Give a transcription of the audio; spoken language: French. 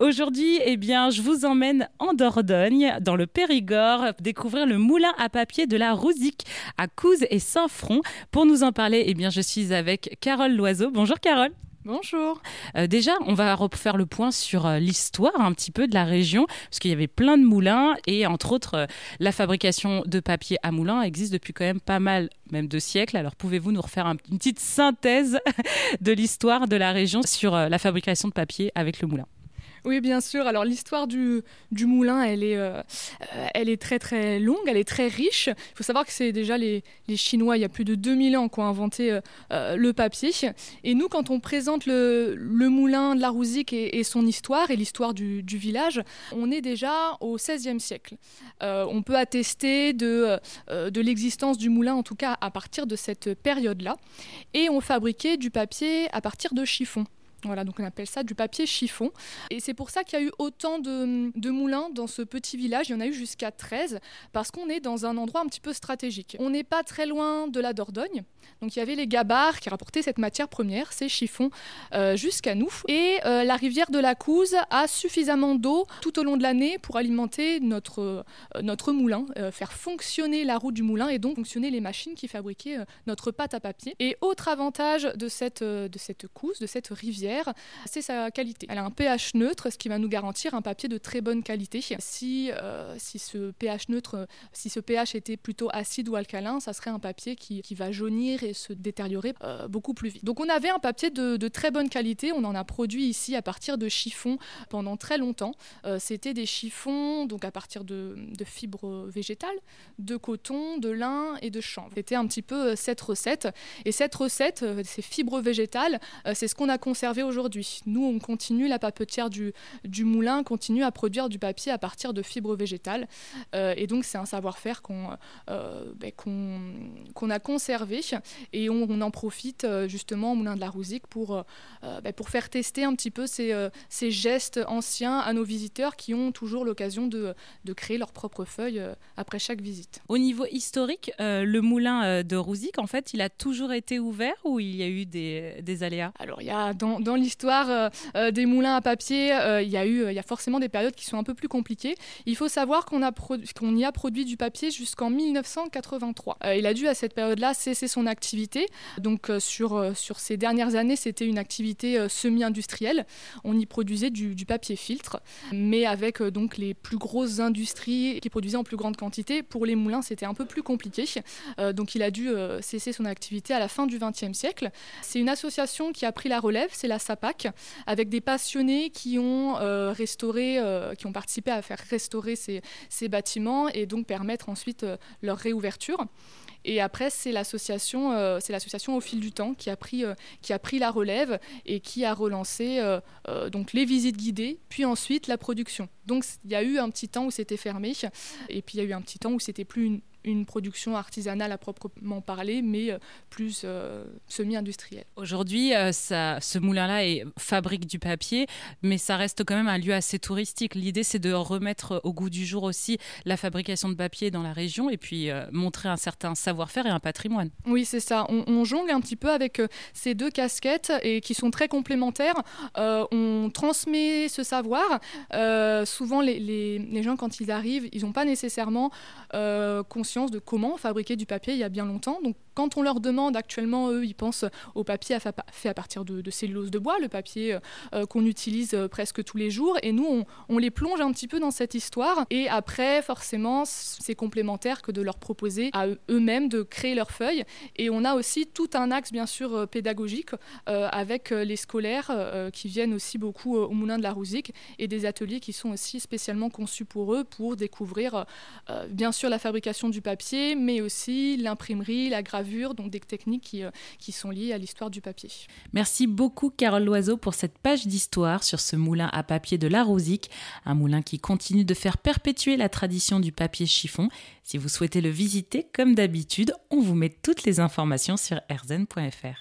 Aujourd'hui, eh bien, je vous emmène en Dordogne, dans le Périgord, découvrir le moulin à papier de la Rouzic à Couze et Saint-Front. Pour nous en parler, eh bien, je suis avec Carole Loiseau. Bonjour Carole. Bonjour. Euh, déjà, on va refaire le point sur euh, l'histoire un petit peu de la région, parce qu'il y avait plein de moulins et entre autres, euh, la fabrication de papier à moulin existe depuis quand même pas mal, même de siècles. Alors pouvez-vous nous refaire une petite synthèse de l'histoire de la région sur la fabrication de papier avec le moulin? Oui, bien sûr. Alors l'histoire du, moulin, elle est, euh, elle est très très longue, elle est très riche. Il faut savoir que c'est déjà les, Chinois, il y a plus de 2000 ans, qui ont inventé euh, euh, le papier. Et nous, quand on présente le, moulin de la Rouzic et, son histoire, et l'histoire du, du, village, on est déjà au XVIe siècle. on peut attester de, de l'existence du moulin, en tout cas à partir de cette période-là. Et on fabriquait du papier à partir de chiffons. Voilà, donc on appelle ça du papier chiffon. Et c'est pour ça qu'il y a eu autant de, moulins dans ce petit village. Il y en a eu jusqu'à 13, parce qu'on est dans un endroit un petit peu stratégique. On n'est pas très loin de la Dordogne. Donc il y avait les gabarres qui rapportaient cette matière première, ces chiffons, euh, jusqu'à nous. Et euh, la rivière de la Couze a suffisamment d'eau tout au long de l'année pour alimenter notre, euh, moulin, faire fonctionner la route du moulin et donc fonctionner les machines qui fabriquaient notre pâte à papier. Et autre avantage de cette, de cette Couze, de cette rivière, c'est sa qualité. Elle a un pH neutre, ce qui va nous garantir un papier de très bonne qualité. Si, euh, si ce pH neutre, si ce pH était plutôt acide ou alcalin, ça serait un papier qui, qui va jaunir et se détériorer euh, beaucoup plus vite. Donc on avait un papier de, de, très bonne qualité. On en a produit ici à partir de chiffons pendant très longtemps. Euh, c'était des chiffons donc à partir de, de, fibres végétales, de coton, de lin et de chanvre. C'était un petit peu cette recette. Et cette recette, ces fibres végétales, c'est ce qu'on a conservé aujourd'hui. Nous, on continue, la papetière du, du moulin continue à produire du papier à partir de fibres végétales. Euh, et donc, c'est un savoir-faire qu'on euh, ben, a conservé et on, en profite euh, justement au Moulin de la Rouzic pour, ben, pour faire tester un petit peu ces, ces, gestes anciens à nos visiteurs qui ont toujours l'occasion de, de, créer leurs propres feuilles après chaque visite. Au niveau historique, le Moulin de Rouzic, en fait, il a toujours été ouvert ou il y a eu des, des aléas? Alors, il y a dans, dans l'histoire euh, euh, des moulins à papier, euh, il y a eu, il y a forcément des périodes qui sont un peu plus compliquées. Il faut savoir qu'on qu'on y a produit du papier jusqu'en 1983. il a dû à cette période-là cesser son activité. Donc sur sur ces dernières années, c'était une activité semi-industrielle. On y produisait du, du, papier filtre, mais avec donc les plus grosses industries qui produisaient en plus grande quantité. Pour les moulins, c'était un peu plus compliqué. donc il a dû cesser son activité à la fin du XXe siècle. C'est une association qui a pris la relève, c'est la SAPAC, avec des passionnés qui ont euh, restauré, euh, qui ont participé à faire restaurer ces, bâtiments et donc permettre ensuite euh, leur réouverture. Et après, c'est l'association, c'est l'association au fil du temps qui a pris, qui a pris la relève et qui a relancé donc les visites guidées, puis ensuite la production. Donc il y a eu un petit temps où c'était fermé, et puis il y a eu un petit temps où c'était plus une, une production artisanale à proprement parler, mais euh, plus euh, semi-industrielle. Aujourd'hui, euh, ce moulin-là fabrique du papier, mais ça reste quand même un lieu assez touristique. L'idée, c'est de remettre au goût du jour aussi la fabrication de papier dans la région et puis montrer un certain savoir-faire et un patrimoine. Oui, c'est ça. On, jongle un petit peu avec ces deux casquettes et qui sont très complémentaires. on transmet ce savoir. souvent, les, les, les, gens, quand ils arrivent, ils n'ont pas nécessairement conscience de comment fabriquer du papier il y a bien longtemps. Quand on leur demande actuellement, eux, ils pensent au papier fait à partir de, cellulose de bois, le papier euh, euh, qu'on utilise euh, presque tous les jours. Et nous, on, les plonge un petit peu dans cette histoire. Et après, forcément, c'est complémentaire que de leur proposer à eux-mêmes de créer leurs feuilles. Et on a aussi tout un axe, bien sûr, pédagogique avec les scolaires qui viennent aussi beaucoup au Moulin de la Rouzic et des ateliers qui sont aussi spécialement conçus pour eux pour découvrir, bien sûr, la fabrication du papier, mais aussi l'imprimerie, la gravure donc des techniques qui, euh, qui sont liées à l'histoire du papier. Merci beaucoup Carole Loiseau pour cette page d'histoire sur ce moulin à papier de la Rouzic, un moulin qui continue de faire perpétuer la tradition du papier chiffon. Si vous souhaitez le visiter, comme d'habitude, on vous met toutes les informations sur erzen.fr.